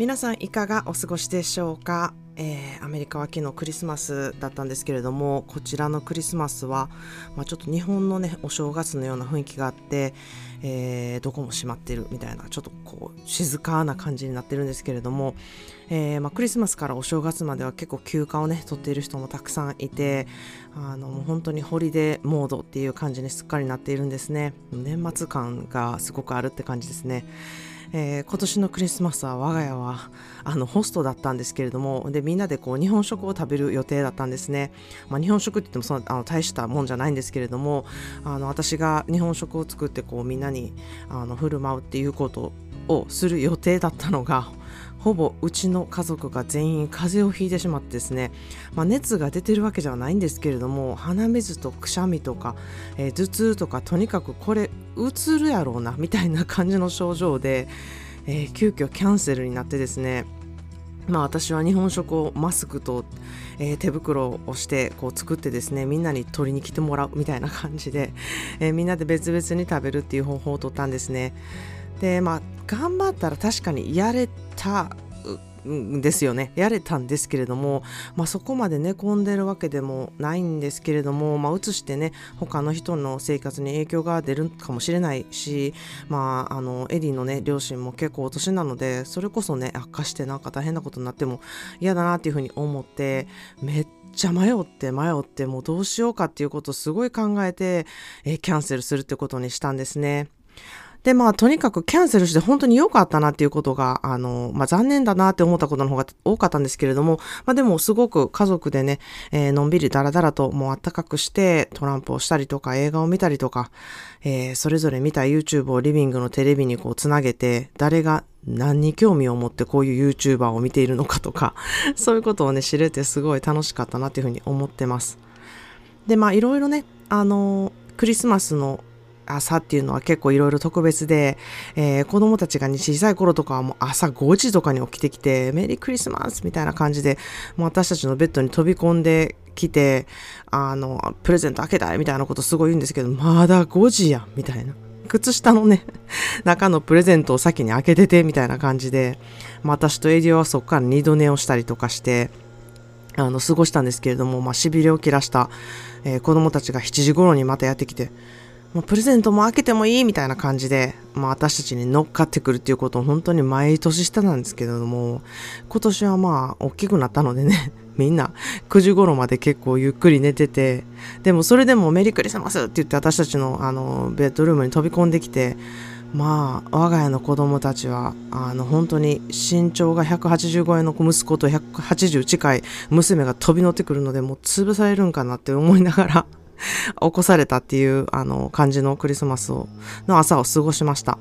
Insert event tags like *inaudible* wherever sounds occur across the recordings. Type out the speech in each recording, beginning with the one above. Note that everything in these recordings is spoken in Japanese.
皆さんいかがお過ごしでしょうか、えー、アメリカは昨日クリスマスだったんですけれどもこちらのクリスマスは、まあ、ちょっと日本のねお正月のような雰囲気があって、えー、どこも閉まってるみたいなちょっとこう静かな感じになってるんですけれども、えー、まあ、クリスマスからお正月までは結構休暇をね取っている人もたくさんいてあのもう本当にホリデーモードっていう感じにすっかりなっているんですね。年末感がすごくあるって感じですね。えー、今年のクリスマスは我が家はあのホストだったんですけれどもでみんなでこう日本食を食べる予定だったんですね、まあ、日本食って言ってもそのあの大したもんじゃないんですけれどもあの私が日本食を作ってこうみんなにあの振る舞うっていうことをする予定だったのがほぼうちの家族が全員風邪をひいてしまってですね、まあ、熱が出てるわけじゃないんですけれども鼻水とくしゃみとか、えー、頭痛とかとにかくこれうつるやろうなみたいな感じの症状で、えー、急遽キャンセルになってですねまあ、私は日本食をマスクと、えー、手袋をしてこう作ってですねみんなに取りに来てもらうみたいな感じで、えー、みんなで別々に食べるっていう方法をとったんですね。でまあ頑張ったら確かにやれたんですよねやれたんですけれども、まあ、そこまで寝込んでるわけでもないんですけれども、まあ、移してね他の人の生活に影響が出るかもしれないし、まあ、あのエディのね両親も結構お年なのでそれこそね悪化してなんか大変なことになっても嫌だなっていうふうに思ってめっちゃ迷って迷ってもうどうしようかっていうことをすごい考えて、えキャンセルするってことにしたんですね。で、まあ、とにかくキャンセルして本当に良かったなっていうことが、あの、まあ、残念だなって思ったことの方が多かったんですけれども、まあ、でもすごく家族でね、えー、のんびりだらだらともうあったかくしてトランプをしたりとか映画を見たりとか、えー、それぞれ見た YouTube をリビングのテレビにこうつなげて、誰が何に興味を持ってこういう YouTuber を見ているのかとか、*laughs* そういうことをね、知れてすごい楽しかったなっていうふうに思ってます。で、まあ、いろいろね、あの、クリスマスの朝っていうのは結構いろいろ特別で、えー、子供たちが、小さい頃とかはもう朝5時とかに起きてきて、メリークリスマスみたいな感じで、もう私たちのベッドに飛び込んできて、あの、プレゼント開けたいみたいなことすごい言うんですけど、まだ5時やんみたいな。靴下のね、*laughs* 中のプレゼントを先に開けててみたいな感じで、まあ、私とエディオはそこから二度寝をしたりとかして、あの、過ごしたんですけれども、まあ、痺れを切らした、えー、子供たちが7時頃にまたやってきて、もうプレゼントも開けてもいいみたいな感じで、まあ、私たちに乗っかってくるっていうことを本当に毎年してたんですけれども、今年はまあ、大きくなったのでね、*laughs* みんな9時頃まで結構ゆっくり寝てて、でもそれでもメリークリスマスって言って私たちのあの、ベッドルームに飛び込んできて、まあ、我が家の子供たちは、あの、本当に身長が185円の息子と180近い娘が飛び乗ってくるので、もう潰されるんかなって思いながら *laughs* 起こされたっていうあの感じのクリスマスをの朝を過ごしました。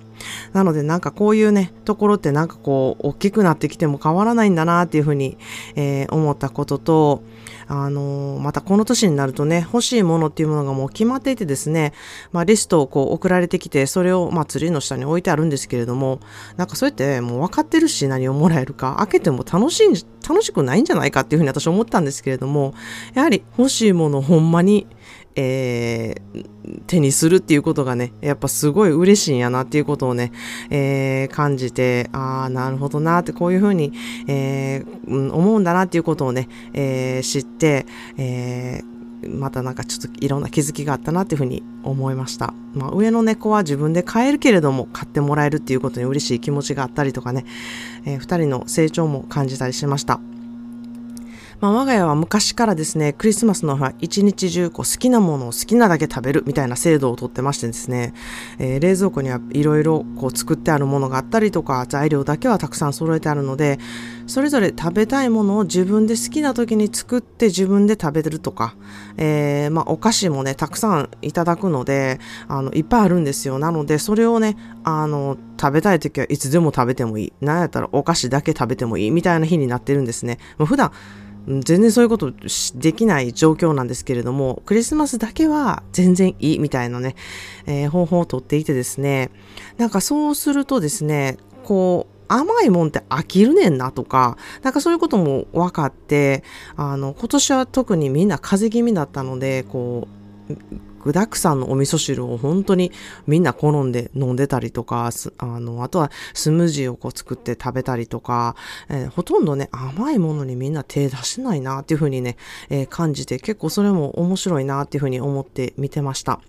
なのでなんかこういうね、ところってなんかこう大きくなってきても変わらないんだなっていうふうに、えー、思ったことと、あの、またこの年になるとね、欲しいものっていうものがもう決まっていてですね、まあリストをこう送られてきて、それをまあツリーの下に置いてあるんですけれども、なんかそうやってもう分かってるし何をもらえるか、開けても楽しい、楽しくないんじゃないかっていうふうに私思ったんですけれども、やはり欲しいものほんまにえー、手にするっていうことがね、やっぱすごい嬉しいんやなっていうことをね、えー、感じて、ああ、なるほどなって、こういうふうに、えー、思うんだなっていうことをね、え知って、えまたなんかちょっといろんな気づきがあったなっていうふうに思いました。まあ、上の猫は自分で飼えるけれども買ってもらえるっていうことに嬉しい気持ちがあったりとかね、えー、二人の成長も感じたりしました。まあ、我が家は昔からですね、クリスマスの日は一日中こう好きなものを好きなだけ食べるみたいな制度をとってましてですね、えー、冷蔵庫にはいろいろ作ってあるものがあったりとか、材料だけはたくさん揃えてあるので、それぞれ食べたいものを自分で好きな時に作って自分で食べてるとか、えー、まあ、お菓子もね、たくさんいただくので、あの、いっぱいあるんですよ。なので、それをね、あの、食べたい時はいつでも食べてもいい。なんやったらお菓子だけ食べてもいいみたいな日になってるんですね。もう普段、全然そういうことできない状況なんですけれども、クリスマスだけは全然いいみたいなね、えー、方法をとっていてですね、なんかそうするとですね、こう、甘いもんって飽きるねんなとか、なんかそういうことも分かって、あの、今年は特にみんな風邪気味だったので、こう、具沢山のお味噌汁を本当にみんな好んで飲んでたりとか、あの、あとはスムージーをこう作って食べたりとか、えー、ほとんどね、甘いものにみんな手出してないなっていうふうにね、えー、感じて結構それも面白いなっていうふうに思って見てました。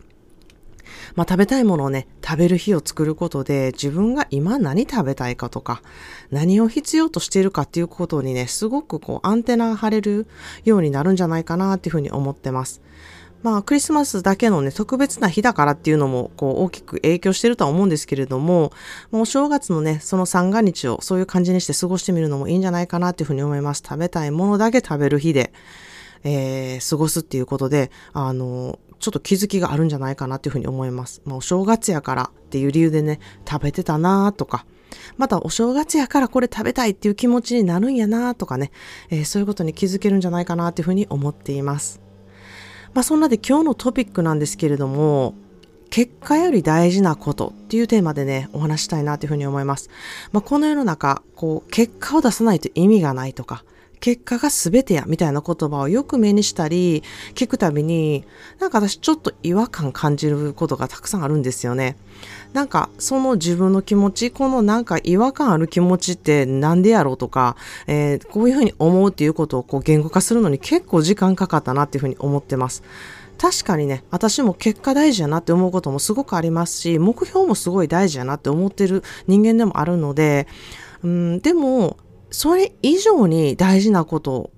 まあ、食べたいものをね、食べる日を作ることで、自分が今何食べたいかとか、何を必要としているかっていうことにね、すごくこう、アンテナが張れるようになるんじゃないかなっていうふうに思ってます。まあ、クリスマスだけのね、特別な日だからっていうのも、こう、大きく影響してるとは思うんですけれども、もうお正月のね、その三が日をそういう感じにして過ごしてみるのもいいんじゃないかなっていうふうに思います。食べたいものだけ食べる日で、えー、過ごすっていうことで、あの、ちょっと気づきがあるんじゃないかなっていうふうに思います。まあ、お正月やからっていう理由でね、食べてたなとか、またお正月やからこれ食べたいっていう気持ちになるんやなとかね、えー、そういうことに気づけるんじゃないかなっていうふうに思っています。まあ、そんなで今日のトピックなんですけれども、結果より大事なことっていうテーマでね、お話したいなというふうに思います。まあ、この世の中、こう、結果を出さないと意味がないとか、結果が全てや、みたいな言葉をよく目にしたり、聞くたびに、なんか私ちょっと違和感感じることがたくさんあるんですよね。なんか、その自分の気持ち、このなんか違和感ある気持ちってなんでやろうとか、えー、こういうふうに思うっていうことをこう言語化するのに結構時間かかったなっていうふうに思ってます。確かにね、私も結果大事やなって思うこともすごくありますし、目標もすごい大事やなって思ってる人間でもあるので、うん、でも、それ以上に大事なこと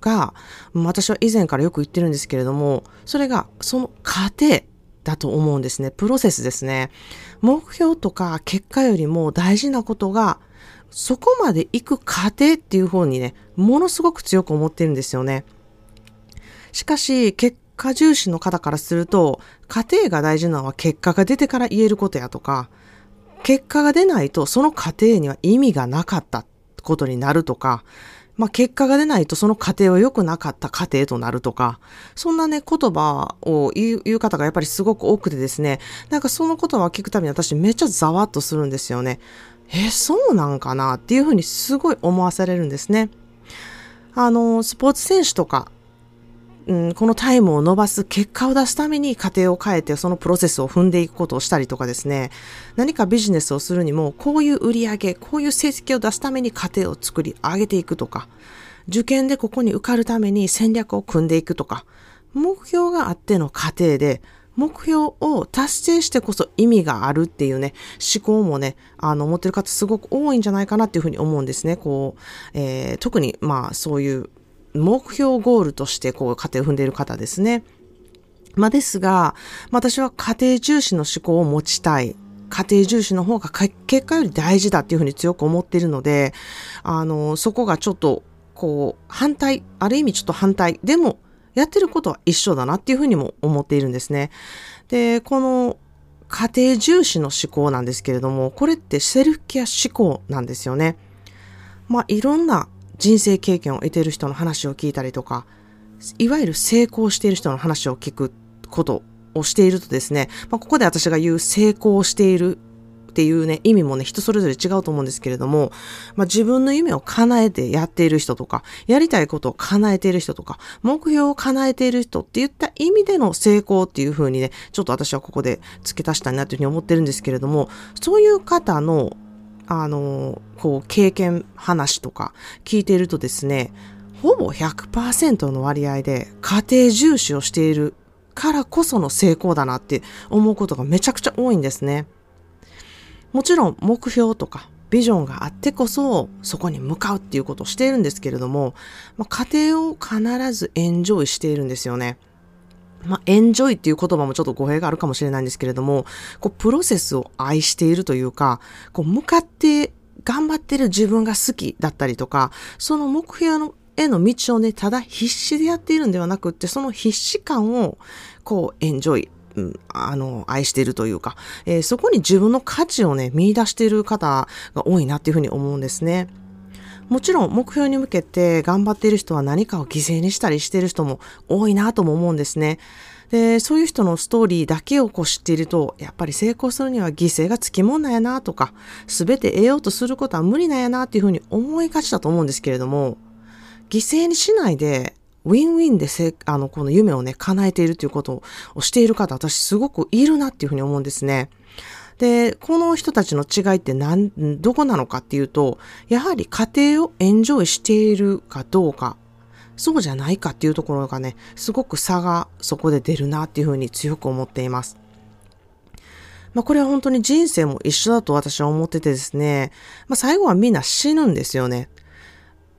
が、私は以前からよく言ってるんですけれども、それがその過程だと思うんですね。プロセスですね。目標とか結果よりも大事なことが、そこまで行く過程っていう方にね、ものすごく強く思ってるんですよね。しかし、結果重視の方からすると、過程が大事なのは結果が出てから言えることやとか、結果が出ないとその過程には意味がなかったことになるとか、まあ、結果が出ないとその過程は良くなかった過程となるとか、そんなね、言葉を言う方がやっぱりすごく多くてですね、なんかその言葉を聞くたびに私めっちゃざわっとするんですよね。え、そうなんかな？っていうふうにすごい思わされるんですね。あの、スポーツ選手とか、うん、このタイムを伸ばす結果を出すために過程を変えてそのプロセスを踏んでいくことをしたりとかですね、何かビジネスをするにも、こういう売り上げ、こういう成績を出すために過程を作り上げていくとか、受験でここに受かるために戦略を組んでいくとか、目標があっての過程で、目標を達成してこそ意味があるっていうね、思考もね、あの、持ってる方すごく多いんじゃないかなっていうふうに思うんですね。こう、えー、特に、まあ、そういう目標ゴールとしてこう家庭を踏んでいる方ですね。まあ、ですが、私は家庭重視の思考を持ちたい。家庭重視の方が結果より大事だっていうふうに強く思っているので、あの、そこがちょっと、こう、反対、ある意味ちょっと反対。でも、やってることは一緒だなっていうふうにも思っているんですね。で、この家庭重視の思考なんですけれども、これってセルフケア思考なんですよね。まあ、いろんな人生経験を得ている人の話を聞いたりとか、いわゆる成功している人の話を聞くことをしているとですね、まあ、ここで私が言う成功しているっていうね、意味もね、人それぞれ違うと思うんですけれども、まあ、自分の夢を叶えてやっている人とか、やりたいことを叶えている人とか、目標を叶えている人って言った意味での成功っていう風にね、ちょっと私はここで付け足したいなというふうに思ってるんですけれども、そういう方のあの、こう、経験話とか聞いているとですね、ほぼ100%の割合で家庭重視をしているからこその成功だなって思うことがめちゃくちゃ多いんですね。もちろん目標とかビジョンがあってこそそこに向かうっていうことをしているんですけれども、まあ、家庭を必ずエンジョイしているんですよね。まあ、エンジョイっていう言葉もちょっと語弊があるかもしれないんですけれども、こう、プロセスを愛しているというか、こう、向かって頑張ってる自分が好きだったりとか、その目標のへの道をね、ただ必死でやっているんではなくって、その必死感を、こう、エンジョイ、うん、あの、愛しているというか、えー、そこに自分の価値をね、見出している方が多いなっていうふうに思うんですね。もちろん目標に向けて頑張っている人は何かを犠牲にしたりしている人も多いなとも思うんですね。で、そういう人のストーリーだけをこう知っていると、やっぱり成功するには犠牲がつきもんなんやなとか、すべて得ようとすることは無理なんやなっていうふうに思いがちだと思うんですけれども、犠牲にしないで、ウィンウィンでせあの、この夢をね、叶えているということをしている方、私すごくいるなっていうふうに思うんですね。で、この人たちの違いって何、どこなのかっていうと、やはり家庭をエンジョイしているかどうか、そうじゃないかっていうところがね、すごく差がそこで出るなっていうふうに強く思っています。まあ、これは本当に人生も一緒だと私は思っててですね、まあ、最後はみんな死ぬんですよね。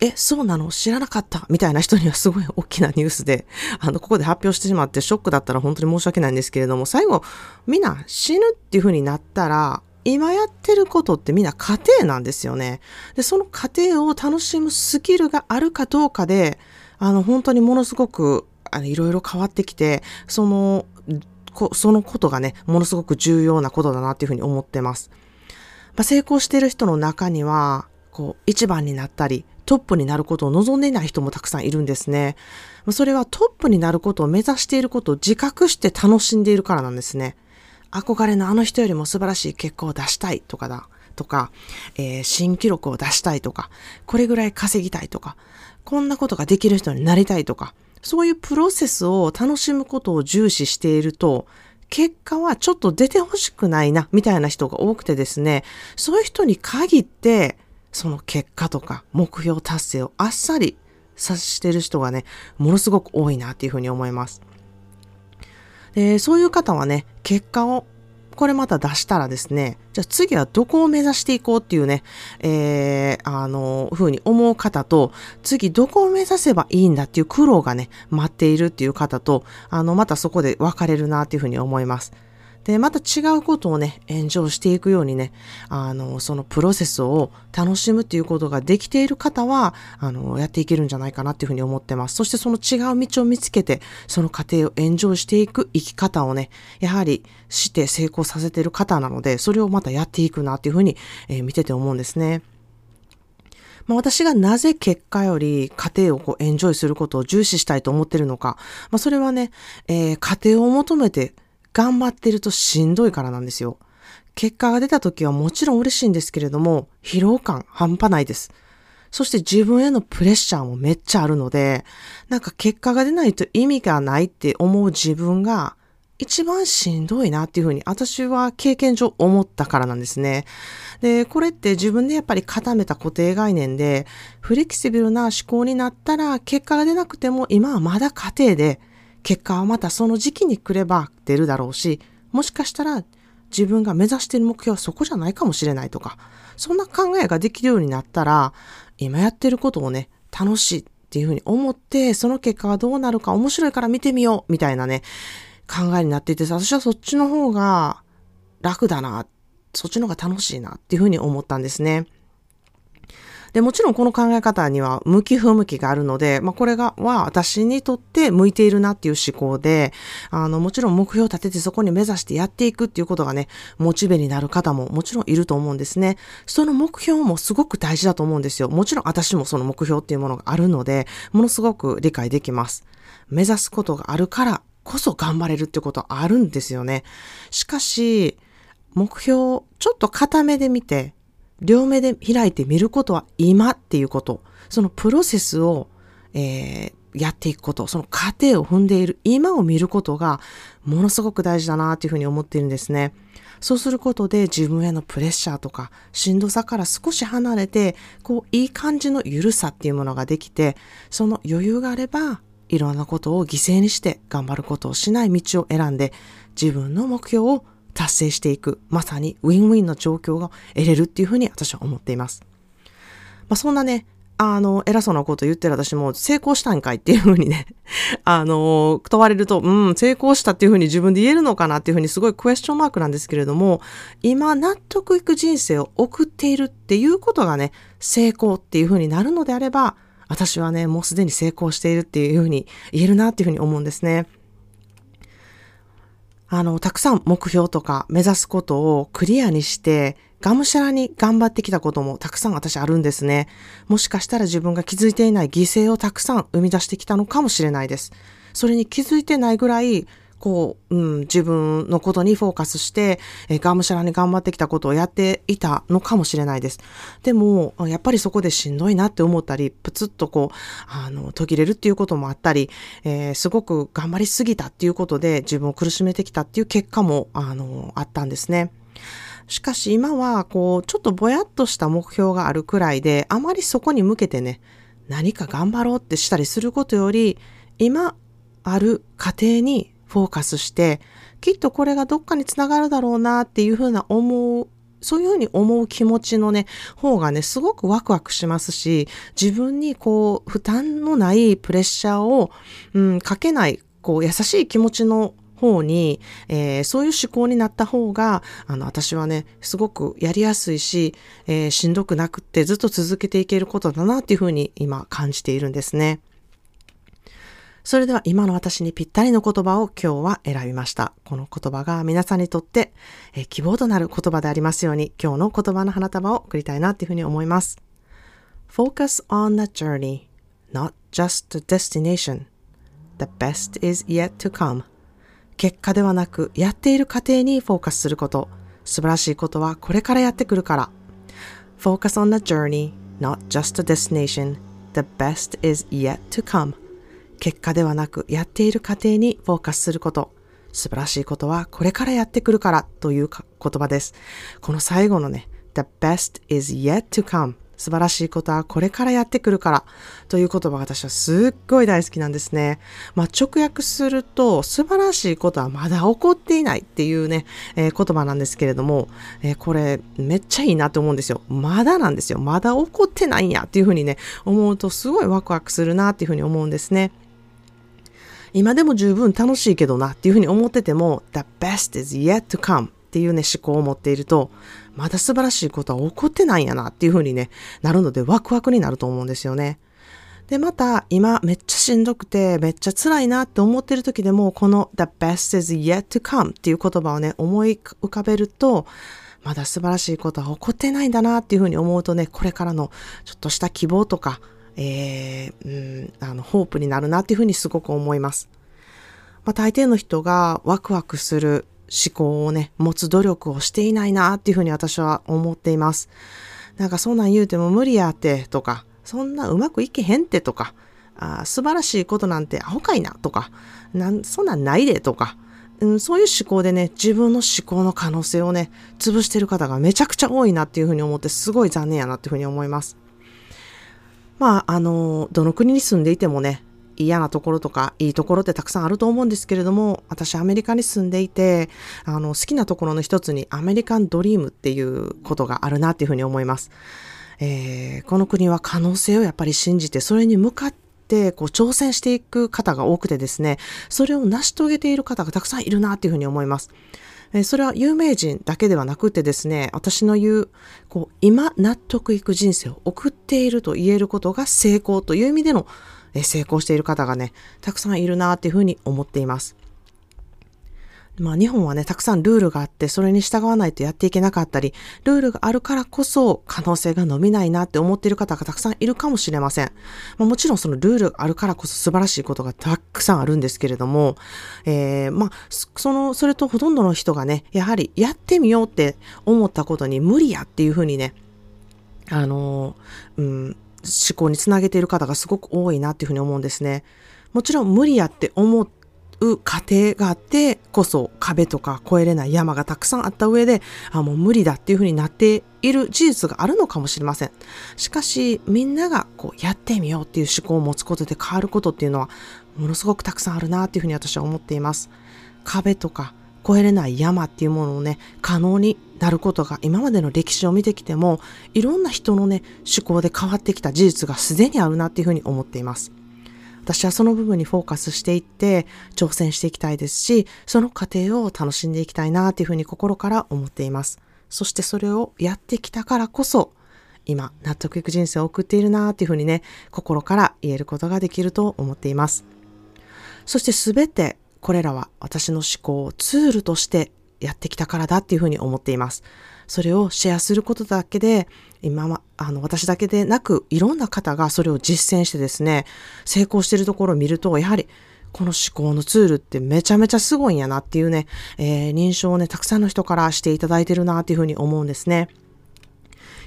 え、そうなの？知らなかった？みたいな人にはすごい大きなニュースで、*laughs* あの、ここで発表してしまってショックだったら本当に申し訳ないんですけれども、最後、みんな死ぬっていう風になったら、今やってることってみんな家庭なんですよね。で、その家庭を楽しむスキルがあるかどうかで、あの、本当にものすごく、あの、いろいろ変わってきて、その、こそのことがね、ものすごく重要なことだなっていうふうに思ってます。まあ、成功してる人の中には、こう、一番になったり、トップになることを望んでいない人もたくさんいるんですね。それはトップになることを目指していることを自覚して楽しんでいるからなんですね。憧れのあの人よりも素晴らしい結果を出したいとかだ、とか、えー、新記録を出したいとか、これぐらい稼ぎたいとか、こんなことができる人になりたいとか、そういうプロセスを楽しむことを重視していると、結果はちょっと出てほしくないな、みたいな人が多くてですね、そういう人に限って、その結果とか目標達成をあっさりさしてる人がね、ものすごく多いなっていうふうに思います。で、そういう方はね、結果をこれまた出したらですね、じゃあ次はどこを目指していこうっていうね、えー、あの、ふうに思う方と、次どこを目指せばいいんだっていう苦労がね、待っているっていう方と、あの、またそこで分かれるなっていうふうに思います。で、また違うことをね、炎上していくようにね、あの、そのプロセスを楽しむっていうことができている方は、あの、やっていけるんじゃないかなっていうふうに思ってます。そしてその違う道を見つけて、その過程を炎上していく生き方をね、やはりして成功させている方なので、それをまたやっていくなっていうふうに、えー、見てて思うんですね。まあ、私がなぜ結果より家庭をこうエンジョイすることを重視したいと思ってるのか、まあ、それはね、えー、家庭を求めて頑張ってるとしんどいからなんですよ。結果が出た時はもちろん嬉しいんですけれども、疲労感半端ないです。そして自分へのプレッシャーもめっちゃあるので、なんか結果が出ないと意味がないって思う自分が一番しんどいなっていうふうに私は経験上思ったからなんですね。で、これって自分でやっぱり固めた固定概念で、フレキシブルな思考になったら結果が出なくても今はまだ家庭で結果はまたその時期に来れば出るだろうし、もしかしたら自分が目指している目標はそこじゃないかもしれないとか、そんな考えができるようになったら、今やってることをね、楽しいっていうふうに思って、その結果はどうなるか面白いから見てみよう、みたいなね、考えになっていて、私はそっちの方が楽だな、そっちの方が楽しいなっていうふうに思ったんですね。で、もちろんこの考え方には向き不向きがあるので、まあ、これが、は私にとって向いているなっていう思考で、あの、もちろん目標を立ててそこに目指してやっていくっていうことがね、モチベになる方ももちろんいると思うんですね。その目標もすごく大事だと思うんですよ。もちろん私もその目標っていうものがあるので、ものすごく理解できます。目指すことがあるからこそ頑張れるってことあるんですよね。しかし、目標をちょっと固めで見て、両目で開いて見ることは今っていうこと、そのプロセスを、えー、やっていくこと、その過程を踏んでいる今を見ることがものすごく大事だなというふうに思っているんですね。そうすることで自分へのプレッシャーとかしんどさから少し離れて、こういい感じの緩さっていうものができて、その余裕があればいろんなことを犠牲にして頑張ることをしない道を選んで自分の目標を達成していく、まさにウィンウィンの状況が得れるっていうふうに私は思っています。まあ、そんなね、あの、偉そうなこと言ってる私も成功したんかいっていうふうにね、*laughs* あの、問われると、うん、成功したっていうふうに自分で言えるのかなっていうふうにすごいクエスチョンマークなんですけれども、今納得いく人生を送っているっていうことがね、成功っていうふうになるのであれば、私はね、もうすでに成功しているっていうふうに言えるなっていうふうに思うんですね。あの、たくさん目標とか目指すことをクリアにして、がむしゃらに頑張ってきたこともたくさん私あるんですね。もしかしたら自分が気づいていない犠牲をたくさん生み出してきたのかもしれないです。それに気づいてないぐらい、こう、うん、自分のことにフォーカスして、えー、がむしゃらに頑張ってきたことをやっていたのかもしれないです。でも、やっぱりそこでしんどいなって思ったり、プツッとこう、あの、途切れるっていうこともあったり、えー、すごく頑張りすぎたっていうことで自分を苦しめてきたっていう結果も、あの、あったんですね。しかし今は、こう、ちょっとぼやっとした目標があるくらいで、あまりそこに向けてね、何か頑張ろうってしたりすることより、今ある過程にフォーカスして、きっとこれがどっかにつながるだろうなっていうふうな思うそういうふうに思う気持ちのね、方がね、すごくワクワクしますし、自分にこう、負担のないプレッシャーを、うん、かけない、こう、優しい気持ちの方に、えー、そういう思考になった方が、あの、私はね、すごくやりやすいし、えー、しんどくなくってずっと続けていけることだなっていうふうに今感じているんですね。それでは今の私にぴったりの言葉を今日は選びました。この言葉が皆さんにとって、希望となる言葉でありますように、今日の言葉の花束を送りたいなっていうふうに思います。Focus on the journey, not just the destination. The best is yet to come. 結果ではなく、やっている過程にフォーカスすること。素晴らしいことはこれからやってくるから。Focus on the journey, not just the destination. The best is yet to come. 結果ではなく、やっている過程にフォーカスすること。素晴らしいことはこれからやってくるからという言葉です。この最後のね、The best is yet to come 素晴らしいことはこれからやってくるからという言葉が私はすっごい大好きなんですね。まあ、直訳すると素晴らしいことはまだ起こっていないっていうね、えー、言葉なんですけれども、えー、これめっちゃいいなと思うんですよ。まだなんですよ。まだ起こってないんやっていうふうにね、思うとすごいワクワクするなっていうふうに思うんですね。今でも十分楽しいけどなっていうふうに思ってても、the best is yet to come っていうね、思考を持っていると、まだ素晴らしいことは起こってないんやなっていう風にね、なるのでワクワクになると思うんですよね。で、また今めっちゃしんどくてめっちゃ辛いなって思ってる時でもこの The best is yet to come っていう言葉をね思い浮かべるとまだ素晴らしいことは起こってないんだなっていうふうに思うとねこれからのちょっとした希望とか、えー、うん、あのホープになるなっていうふうにすごく思います。まあ、大抵の人がワクワクする思考をね、持つ努力をしていないなっていうふうに私は思っています。なんかそんなん言うても無理やってとか、そんなうまくいけへんってとか、あ素晴らしいことなんてアホかいなとか、なんそんなんないでとか、うん、そういう思考でね、自分の思考の可能性をね、潰してる方がめちゃくちゃ多いなっていうふうに思って、すごい残念やなっていうふうに思います。まあ、あの、どの国に住んでいてもね、嫌なところとかいいところってたくさんあると思うんですけれども、私アメリカに住んでいて、あの、好きなところの一つにアメリカンドリームっていうことがあるなっていうふうに思います。えー、この国は可能性をやっぱり信じて、それに向かってこう挑戦していく方が多くてですね、それを成し遂げている方がたくさんいるなっていうふうに思います。それは有名人だけではなくてですね、私の言う、こう、今納得いく人生を送っていると言えることが成功という意味での成功している方がね、たくさんいるなっていうふうに思っています。まあ日本はね、たくさんルールがあって、それに従わないとやっていけなかったり、ルールがあるからこそ可能性が伸びないなって思っている方がたくさんいるかもしれません。まあ、もちろんそのルールがあるからこそ素晴らしいことがたくさんあるんですけれども、えー、まあ、その、それとほとんどの人がね、やはりやってみようって思ったことに無理やっていうふうにね、あのうん、思考につなげている方がすごく多いなっていうふうに思うんですね。もちろん無理やって思ってう過程があってこそ壁とか越えれない山がたくさんあった上で、あ、もう無理だっていうふうになっている事実があるのかもしれません。しかし、みんながこうやってみようっていう思考を持つことで変わることっていうのは、ものすごくたくさんあるなっていうふうに私は思っています。壁とか越えれない山っていうものをね、可能になることが今までの歴史を見てきても、いろんな人のね、思考で変わってきた事実がすでにあるなっていうふうに思っています。私はその部分にフォーカスしていって挑戦していきたいですし、その過程を楽しんでいきたいなっていうふうに心から思っています。そしてそれをやってきたからこそ、今納得いく人生を送っているなっていうふうにね、心から言えることができると思っています。そしてすべてこれらは私の思考をツールとしてやってきたからだっていうふうに思っています。それをシェアすることだけで、今は、あの、私だけでなく、いろんな方がそれを実践してですね、成功しているところを見ると、やはり、この思考のツールってめちゃめちゃすごいんやなっていうね、えー、認証をね、たくさんの人からしていただいてるなっていうふうに思うんですね。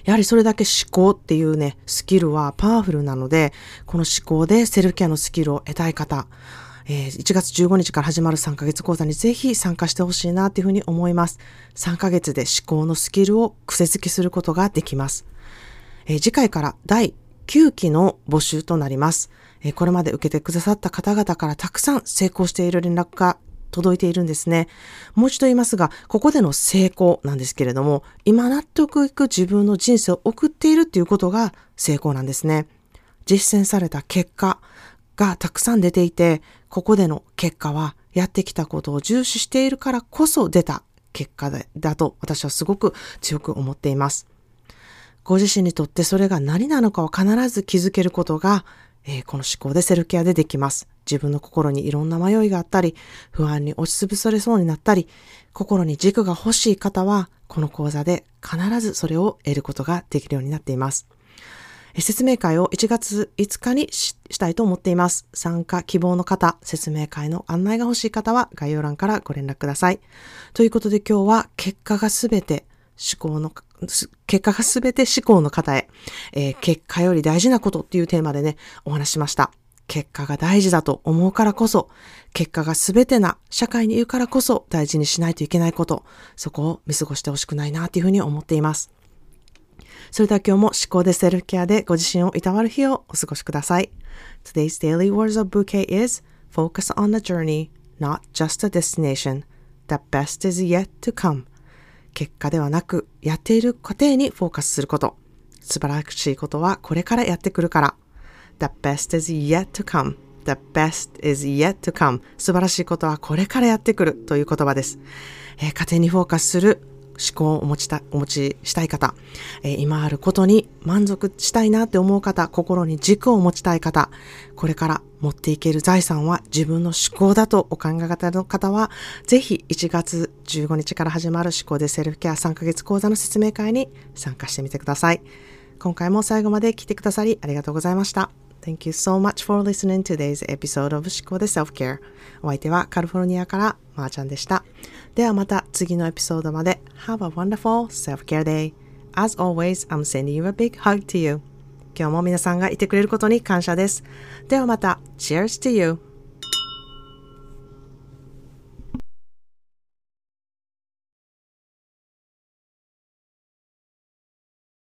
やはりそれだけ思考っていうね、スキルはパワフルなので、この思考でセルフケアのスキルを得たい方、えー、1月15日から始まる3ヶ月講座にぜひ参加してほしいなというふうに思います。3ヶ月で思考のスキルを癖づけすることができます。えー、次回から第9期の募集となります。えー、これまで受けてくださった方々からたくさん成功している連絡が届いているんですね。もう一度言いますが、ここでの成功なんですけれども、今納得いく自分の人生を送っているっていうことが成功なんですね。実践された結果がたくさん出ていて、ここでの結果はやってきたことを重視しているからこそ出た結果だと私はすごく強く思っています。ご自身にとってそれが何なのかを必ず気づけることが、えー、この思考でセルケアでできます。自分の心にいろんな迷いがあったり、不安に押しつぶされそうになったり、心に軸が欲しい方は、この講座で必ずそれを得ることができるようになっています。説明会を1月5日にしたいと思っています。参加希望の方、説明会の案内が欲しい方は概要欄からご連絡ください。ということで今日は結果がすべて思考の、結果がすべて思考の方へ、えー、結果より大事なことっていうテーマでね、お話しました。結果が大事だと思うからこそ、結果が全てな社会にいるからこそ大事にしないといけないこと、そこを見過ごしてほしくないなというふうに思っています。それでは今日も思考でセルフケアでご自身をいたわる日をお過ごしください。Today's daily words of bouquet is focus on the journey, not just a destination. The best is yet to come. 結果ではなく、やっている過程にフォーカスすること。素晴らしいことはこれからやってくるから。The best is yet to come. The best is yet to come. 素晴らしいことはこれからやってくるという言葉です。えー、家庭にフォーカスする思考をお持ちた、お持ちしたい方、えー、今あることに満足したいなって思う方、心に軸を持ちたい方、これから持っていける財産は自分の思考だとお考え方の方は、ぜひ1月15日から始まる思考でセルフケア3ヶ月講座の説明会に参加してみてください。今回も最後まで聞いてくださりありがとうございました。Thank you so much for listening to today's episode of 思考で Self-Care。お相手はカリフォルニアからまーちゃんでした。ではまた次のエピソードまで Have a wonderful self-care day. As always, I'm sending you a big hug to you. 今日も皆さんがいてくれることに感謝です。ではまた Cheers to you!